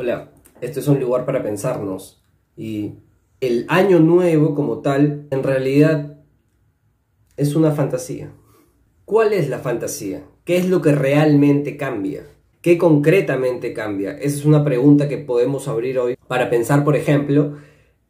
Hola, este es un lugar para pensarnos y el año nuevo como tal en realidad es una fantasía. ¿Cuál es la fantasía? ¿Qué es lo que realmente cambia? ¿Qué concretamente cambia? Esa es una pregunta que podemos abrir hoy para pensar, por ejemplo,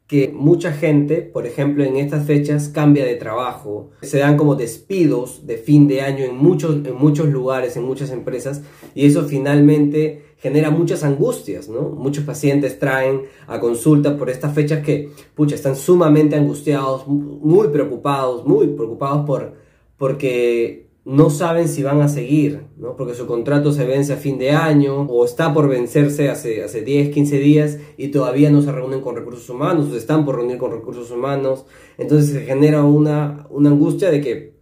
que mucha gente, por ejemplo, en estas fechas cambia de trabajo, se dan como despidos de fin de año en muchos, en muchos lugares, en muchas empresas, y eso finalmente genera muchas angustias, ¿no? Muchos pacientes traen a consulta por estas fechas que, pucha, están sumamente angustiados, muy preocupados, muy preocupados por, porque no saben si van a seguir, ¿no? Porque su contrato se vence a fin de año o está por vencerse hace, hace 10, 15 días y todavía no se reúnen con recursos humanos o están por reunir con recursos humanos. Entonces se genera una, una angustia de que,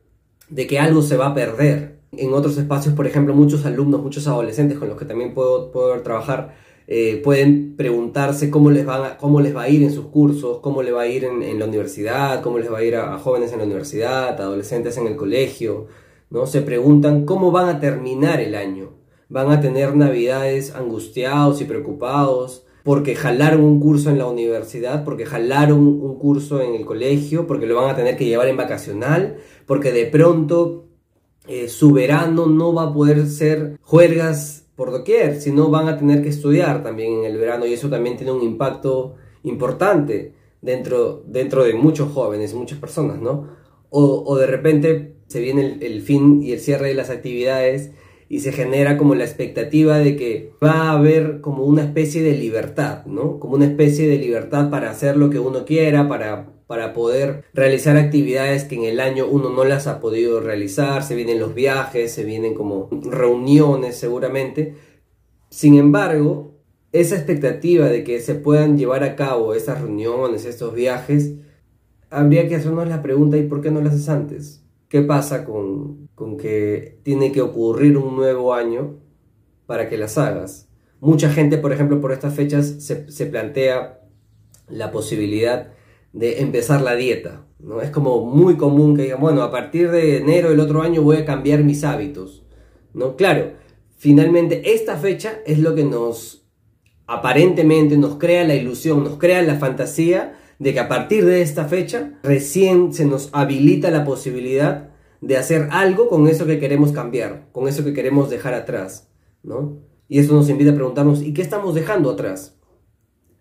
de que algo se va a perder, en otros espacios, por ejemplo, muchos alumnos, muchos adolescentes con los que también puedo, trabajar, eh, pueden preguntarse cómo les, va cómo les va a ir en sus cursos, cómo les va a ir en, la universidad, cómo les va a ir a, jóvenes en la universidad, adolescentes en el colegio, ¿no? Se preguntan cómo van a terminar el año. Van a tener navidades angustiados y preocupados porque jalaron un curso en la universidad, porque jalaron un curso en el colegio, porque lo van a tener que llevar en vacacional, porque de pronto eh, su verano no va a poder ser juergas por doquier, sino van a tener que estudiar también en el verano y eso también tiene un impacto importante dentro, dentro de muchos jóvenes, muchas personas, ¿no? O, de repente se viene el, fin y el cierre de las actividades y se genera como la expectativa de que va a haber como una especie de libertad, ¿no? Como una especie de libertad para hacer lo que uno quiera, para para poder realizar actividades que en el año uno no las ha podido realizar, se vienen los viajes, se vienen como reuniones seguramente. Sin embargo, esa expectativa de que se puedan llevar a cabo esas reuniones, estos viajes, habría que hacernos la pregunta ¿y por qué no las haces antes? ¿Qué pasa con, con que tiene que ocurrir un nuevo año para que las hagas? Mucha gente, por ejemplo, por estas fechas se, se plantea la posibilidad de empezar la dieta. ¿no? Es como muy común que digan, bueno, a partir de enero del otro año voy a cambiar mis hábitos. ¿no? Claro, finalmente esta fecha es lo que nos aparentemente nos crea la ilusión, nos crea la fantasía de que a partir de esta fecha recién se nos habilita la posibilidad de hacer algo con eso que queremos cambiar, con eso que queremos dejar atrás, ¿no? Y eso nos invita a preguntarnos, ¿y qué estamos dejando atrás?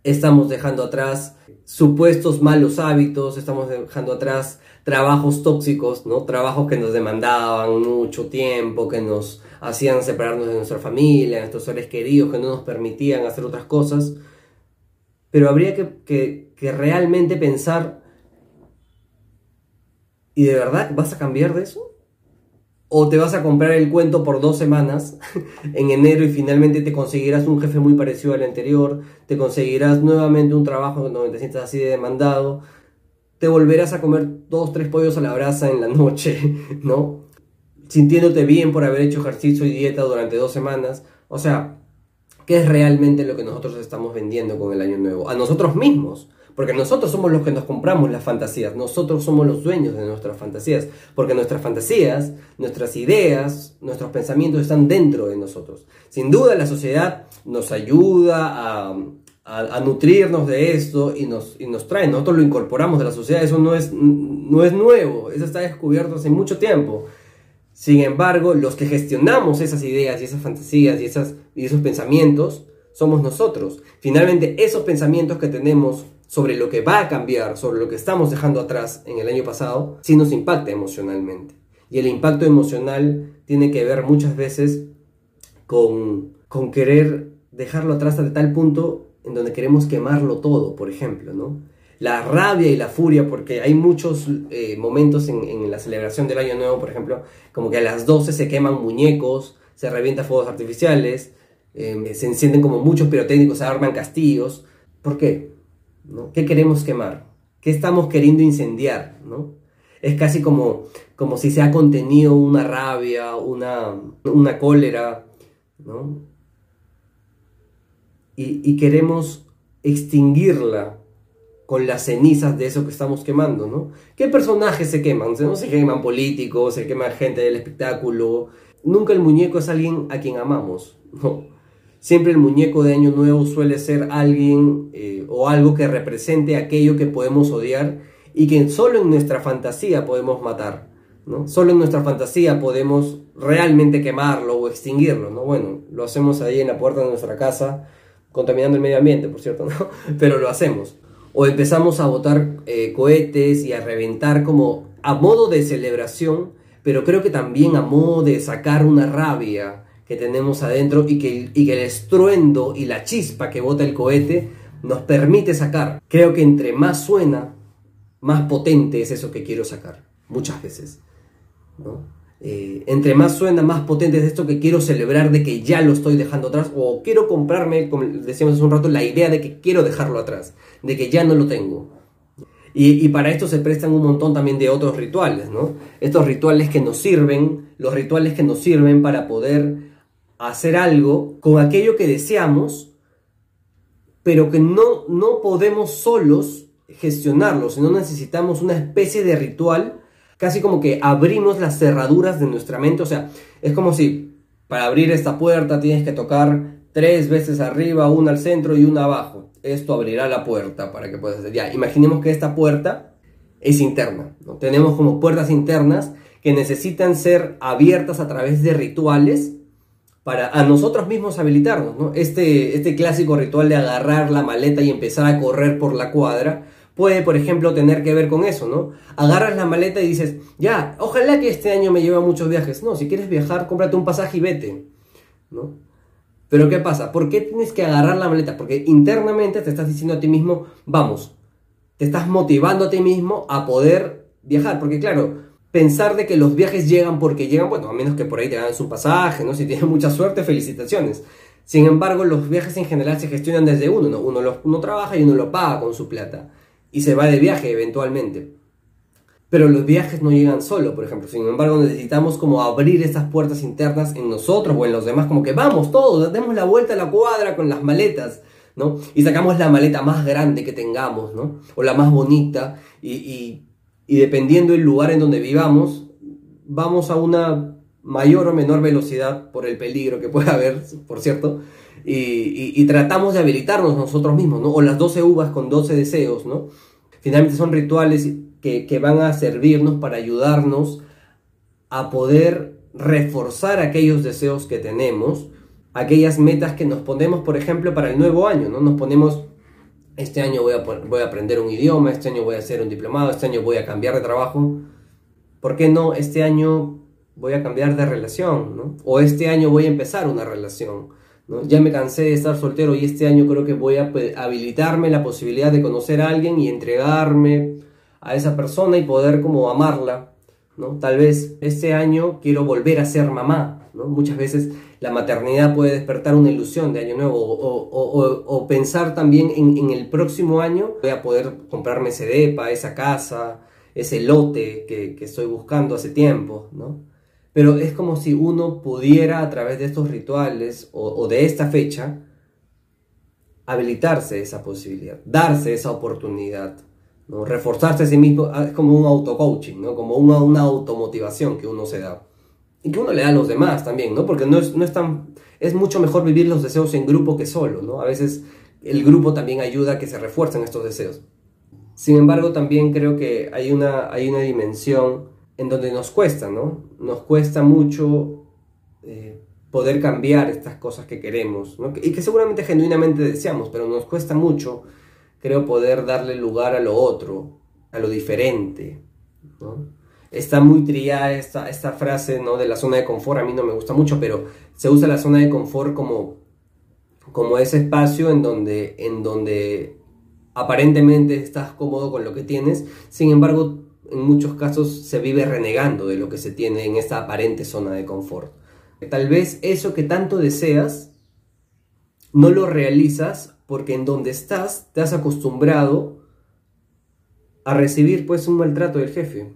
estamos dejando atrás supuestos malos hábitos, estamos dejando atrás trabajos tóxicos, ¿no? Trabajos que nos demandaban mucho tiempo, que nos hacían separarnos de nuestra familia, de nuestros seres queridos, que no nos permitían hacer otras cosas. Pero habría que, que realmente pensar, ¿y de verdad vas a cambiar de eso? o te vas a comprar el cuento por dos semanas en enero y finalmente te conseguirás un jefe muy parecido al anterior, te conseguirás nuevamente un trabajo donde te sientas así de demandado, te volverás a comer dos, tres pollos a la brasa en la noche, ¿no? Sintiéndote bien por haber hecho ejercicio y dieta durante dos semanas. O sea, ¿qué es realmente lo que nosotros estamos vendiendo con el año nuevo? A nosotros mismos. Porque nosotros somos los que nos compramos las fantasías, nosotros somos los dueños de nuestras fantasías, porque nuestras fantasías, nuestras ideas, nuestros pensamientos están dentro de nosotros. Sin duda la sociedad nos ayuda a, nutrirnos de esto y nos, y nos trae, nosotros lo incorporamos de la sociedad, eso no es, no es nuevo, eso está descubierto hace mucho tiempo. Sin embargo, los que gestionamos esas ideas y esas fantasías y, esas, y esos pensamientos somos nosotros. Finalmente, esos pensamientos que tenemos sobre lo que va a cambiar, sobre lo que estamos dejando atrás en el año pasado, sí nos impacta emocionalmente. Y el impacto emocional tiene que ver muchas veces con, con querer dejarlo atrás hasta tal punto en donde queremos quemarlo todo, por ejemplo, ¿no? La rabia y la furia, porque hay muchos eh, momentos en, la celebración del Año Nuevo, por ejemplo, como que a las 12 se queman muñecos, se revientan fuegos artificiales, eh, se encienden como muchos pirotécnicos, se arman castillos. ¿Por qué? ¿Qué queremos quemar? ¿Qué estamos queriendo incendiar? ¿no? Es casi como, como si se ha contenido una rabia, una, una cólera, ¿no? y, queremos extinguirla con las cenizas de eso que estamos quemando, ¿no? ¿Qué personajes se queman? No se queman políticos, se queman gente del espectáculo. Nunca el muñeco es alguien a quien amamos, ¿no? Siempre el muñeco de Año Nuevo suele ser alguien eh, o algo que represente aquello que podemos odiar y que solo en nuestra fantasía podemos matar. ¿no? Solo en nuestra fantasía podemos realmente quemarlo o extinguirlo. ¿no? Bueno, lo hacemos ahí en la puerta de nuestra casa, contaminando el medio ambiente, por cierto, ¿no? pero lo hacemos. O empezamos a botar eh, cohetes y a reventar como a modo de celebración, pero creo que también a modo de sacar una rabia que tenemos adentro y que, y que el estruendo y la chispa que bota el cohete nos permite sacar. Creo que entre más suena, más potente es eso que quiero sacar, muchas veces. Eh, entre más suena, más potente es esto que quiero celebrar de que ya lo estoy dejando atrás o quiero comprarme, como decíamos hace un rato, la idea de que quiero dejarlo atrás, de que ya no lo tengo. Y, para esto se prestan un montón también de otros rituales, ¿no? Estos rituales que nos sirven, los rituales que nos sirven para poder hacer algo con aquello que deseamos, pero que no, no podemos solos gestionarlo, sino necesitamos una especie de ritual, casi como que abrimos las cerraduras de nuestra mente, o sea, es como si para abrir esta puerta tienes que tocar tres veces arriba, una al centro y una abajo. Esto abrirá la puerta para que puedas hacer. Ya, imaginemos que esta puerta es interna, ¿no? Tenemos como puertas internas que necesitan ser abiertas a través de rituales para a nosotros mismos habilitarnos, ¿no? Este, este clásico ritual de agarrar la maleta y empezar a correr por la cuadra, puede, por ejemplo, tener que ver con eso, ¿no? Agarras la maleta y dices, ya, ojalá que este año me lleve a muchos viajes. No, si quieres viajar, cómprate un pasaje y vete, ¿no? Pero ¿qué pasa? ¿Por qué tienes que agarrar la maleta? Porque internamente te estás diciendo a ti mismo, vamos, te estás motivando a ti mismo a poder viajar. Porque claro, pensar de que los viajes llegan porque llegan, bueno, a menos que por ahí te ganes un pasaje, ¿no? Si tienes mucha suerte, felicitaciones. Sin embargo, los viajes en general se gestionan desde uno, ¿no? Uno, lo, uno trabaja y uno lo paga con su plata y se va de viaje eventualmente. Pero los viajes no llegan solo, por ejemplo. Sin embargo, necesitamos como abrir esas puertas internas en nosotros o en los demás, como que vamos todos, demos la vuelta a la cuadra con las maletas, ¿no? Y sacamos la maleta más grande que tengamos, ¿no? O la más bonita y, y, y dependiendo del lugar en donde vivamos, vamos a una mayor o menor velocidad por el peligro que pueda haber, por cierto, y, tratamos de habilitarnos nosotros mismos, ¿no? O las 12 uvas con 12 deseos, ¿no? Finalmente son rituales que, que van a servirnos para ayudarnos a poder reforzar aquellos deseos que tenemos, aquellas metas que nos ponemos, por ejemplo, para el nuevo año, ¿no? Nos ponemos, este año voy a, voy a aprender un idioma, este año voy a hacer un diplomado, este año voy a cambiar de trabajo. ¿Por qué no? Este año voy a cambiar de relación, ¿no? O este año voy a empezar una relación. Ya me cansé de estar soltero y este año creo que voy a habilitarme la posibilidad de conocer a alguien y entregarme a esa persona y poder como amarla, ¿no? Tal vez este año quiero volver a ser mamá, ¿no? Muchas veces la maternidad puede despertar una ilusión de año nuevo o, pensar también en, el próximo año voy a poder comprarme ese depa, esa casa, ese lote que, que estoy buscando hace tiempo, ¿no? Pero es como si uno pudiera a través de estos rituales o, de esta fecha habilitarse esa posibilidad, darse esa oportunidad, ¿no? reforzarse a sí mismo, ah, es como un auto-coaching, ¿no? como una, una, automotivación que uno se da. Y que uno le da a los demás también, ¿no? porque no es, no es, tan, es mucho mejor vivir los deseos en grupo que solo. ¿no? A veces el grupo también ayuda a que se refuercen estos deseos. Sin embargo, también creo que hay una, hay una dimensión en donde nos cuesta, ¿no? Nos cuesta mucho eh, poder cambiar estas cosas que queremos, ¿no? Y que seguramente genuinamente deseamos, pero nos cuesta mucho, creo, poder darle lugar a lo otro, a lo diferente. Está muy trillada esta, esta frase, ¿no? De la zona de confort, a mí no me gusta mucho, pero se usa la zona de confort como, como ese espacio en donde, en donde aparentemente estás cómodo con lo que tienes, sin embargo en muchos casos se vive renegando de lo que se tiene en esta aparente zona de confort. Tal vez eso que tanto deseas no lo realizas porque en donde estás te has acostumbrado a recibir pues un maltrato del jefe,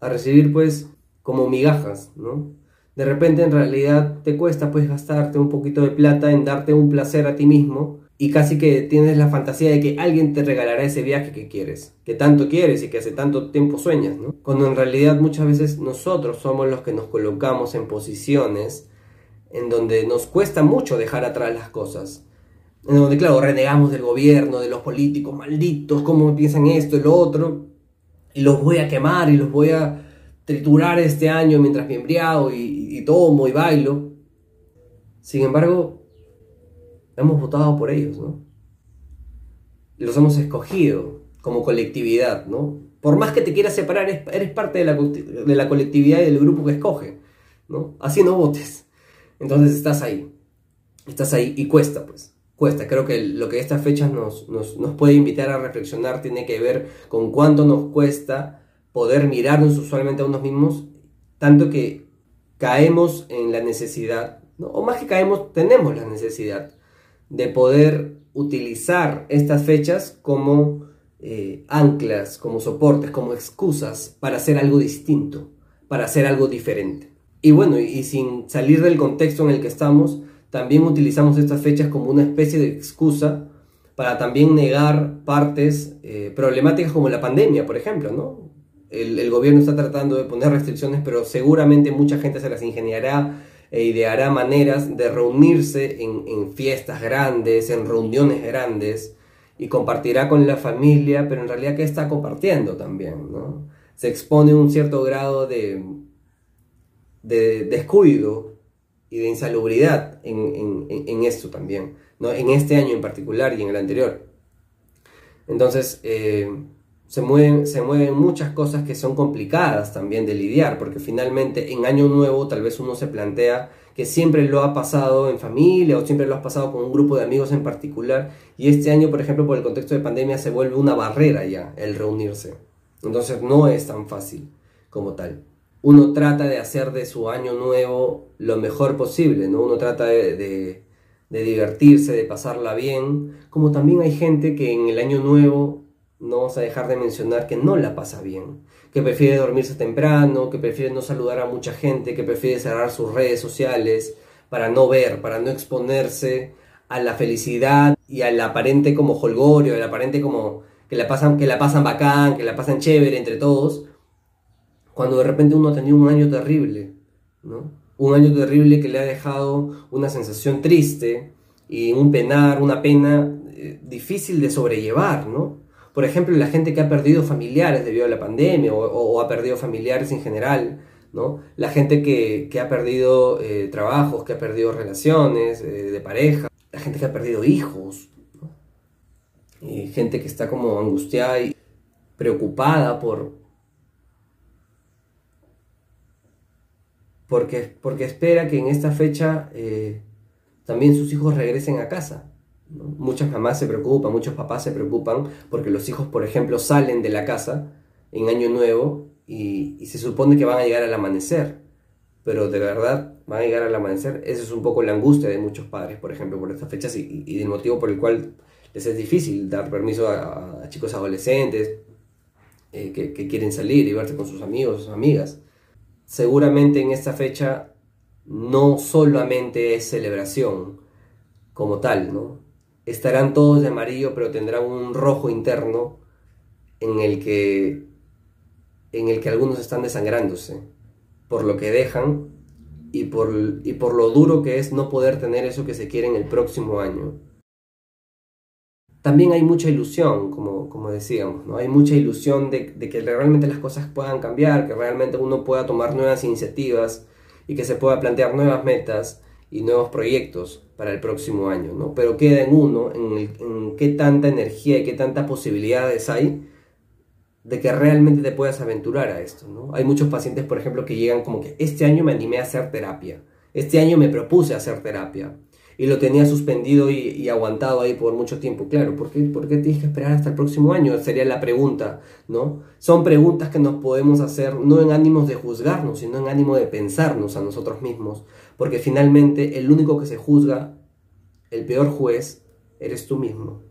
a recibir pues como migajas, ¿no? De repente en realidad te cuesta pues gastarte un poquito de plata en darte un placer a ti mismo y casi que tienes la fantasía de que alguien te regalará ese viaje que quieres, que tanto quieres y que hace tanto tiempo sueñas, ¿no? Cuando en realidad muchas veces nosotros somos los que nos colocamos en posiciones en donde nos cuesta mucho dejar atrás las cosas. En donde, claro, renegamos del gobierno, de los políticos malditos, cómo piensan esto y lo otro, y los voy a quemar y los voy a triturar este año mientras me embriago y, y tomo y bailo. Sin embargo, hemos votado por ellos, ¿no? Los hemos escogido como colectividad, ¿no? Por más que te quieras separar, eres parte de la, de colectividad y del grupo que escoge, ¿no? Así no votes. Entonces estás ahí. Estás ahí y cuesta, pues. Cuesta. Creo que lo que estas fechas nos, nos, nos puede invitar a reflexionar tiene que ver con cuánto nos cuesta poder mirarnos usualmente a unos mismos, tanto que caemos en la necesidad, o más que caemos, tenemos la necesidad de poder utilizar estas fechas como eh, anclas, como soportes, como excusas para hacer algo distinto, para hacer algo diferente. Y bueno, y sin salir del contexto en el que estamos, también utilizamos estas fechas como una especie de excusa para también negar partes eh, problemáticas como la pandemia, por ejemplo, ¿no? El, gobierno está tratando de poner restricciones, pero seguramente mucha gente se las ingeniará e ideará maneras de reunirse en, en fiestas grandes, en reuniones grandes, y compartirá con la familia, pero en realidad ¿qué está compartiendo también? ¿no? Se expone un cierto grado de, de descuido y de insalubridad en, en, esto también, ¿no? en este año en particular y en el anterior. Entonces, eh, se, mueven, se mueven muchas cosas que son complicadas también de lidiar, porque finalmente en año nuevo tal vez uno se plantea que siempre lo ha pasado en familia o siempre lo ha pasado con un grupo de amigos en particular, y este año, por ejemplo, por el contexto de pandemia, se vuelve una barrera ya el reunirse. Entonces no es tan fácil como tal uno trata de hacer de su año nuevo lo mejor posible, ¿no? Uno trata de, divertirse, de pasarla bien, como también hay gente que en el año nuevo, no vamos a dejar de mencionar que no la pasa bien, que prefiere dormirse temprano, que prefiere no saludar a mucha gente, que prefiere cerrar sus redes sociales para no ver, para no exponerse a la felicidad y al aparente como holgorio, al aparente como que la pasan, que la pasan bacán, que la pasan chévere entre todos, cuando de repente uno ha tenido un año terrible, ¿no? Un año terrible que le ha dejado una sensación triste y un penar, una pena eh, difícil de sobrellevar, ¿no? Por ejemplo, la gente que ha perdido familiares debido a la pandemia o, ha perdido familiares en general, ¿no? La gente que, ha perdido eh, trabajos, que ha perdido relaciones eh, de pareja, la gente que ha perdido hijos, gente que está como angustiada y preocupada por, porque, porque espera que en esta fecha eh, también sus hijos regresen a casa. Muchas mamás se preocupan, muchos papás se preocupan porque los hijos, por ejemplo, salen de la casa en Año Nuevo y, se supone que van a llegar al amanecer. Pero de verdad van a llegar al amanecer. Esa es un poco la angustia de muchos padres, por ejemplo, por estas fechas y, y del motivo por el cual les es difícil dar permiso a, chicos adolescentes eh, que, que, quieren salir y verse con sus amigos, sus amigas seguramente en esta fecha no solamente es celebración como tal, ¿no? Estarán todos de amarillo, pero tendrán un rojo interno en el que en el que algunos están desangrándose por lo que dejan y por, y por lo duro que es no poder tener eso que se quiere en el próximo año también hay mucha ilusión, como, como decíamos, ¿no? hay mucha ilusión de, que realmente las cosas puedan cambiar, que realmente uno pueda tomar nuevas iniciativas y que se pueda plantear nuevas metas y nuevos proyectos para el próximo año, ¿no? Pero queda en uno, en, qué tanta energía y qué tantas posibilidades hay de que realmente te puedas aventurar a esto, ¿no? Hay muchos pacientes, por ejemplo, que llegan como que este año me animé a hacer terapia, este año me propuse hacer terapia, y lo tenía suspendido y, aguantado ahí por mucho tiempo. Claro, ¿por qué, ¿por tienes que esperar hasta el próximo año? Sería la pregunta, ¿no? Son preguntas que nos podemos hacer no en ánimos de juzgarnos, sino en ánimo de pensarnos a nosotros mismos, porque finalmente el único que se juzga, el peor juez, eres tú mismo.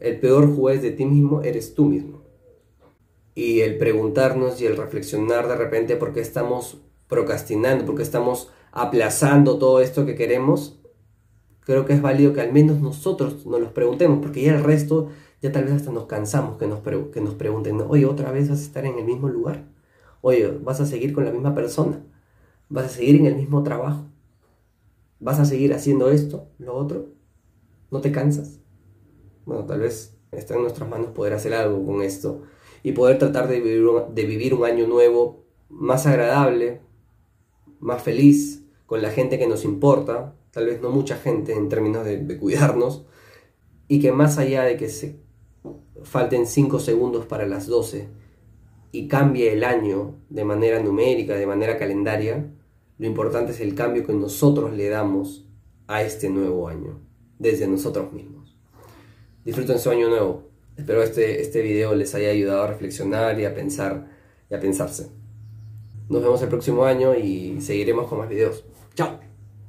El peor juez de ti mismo eres tú mismo. Y el preguntarnos y el reflexionar de repente por qué estamos procrastinando, por qué estamos aplazando todo esto que queremos, creo que es válido que al menos nosotros nos los preguntemos, porque ya el resto, ya tal vez hasta nos cansamos que nos, que nos pregunten, oye, otra vez vas a estar en el mismo lugar, oye, vas a seguir con la misma persona, vas a seguir en el mismo trabajo, ¿Vas a seguir haciendo esto, lo otro? ¿No te cansas? Bueno, tal vez está en nuestras manos poder hacer algo con esto y poder tratar de vivir un, año nuevo más agradable, más feliz, con la gente que nos importa, tal vez no mucha gente en términos de, de cuidarnos, y que más allá de que se falten 5 segundos para las 12 y cambie el año de manera numérica, de manera calendaria, lo importante es el cambio que nosotros le damos a este nuevo año, desde nosotros mismos. Disfruten su año nuevo. Espero este, este video les haya ayudado a reflexionar y a pensar y a pensarse. Nos vemos el próximo año y seguiremos con más videos. ¡Chao!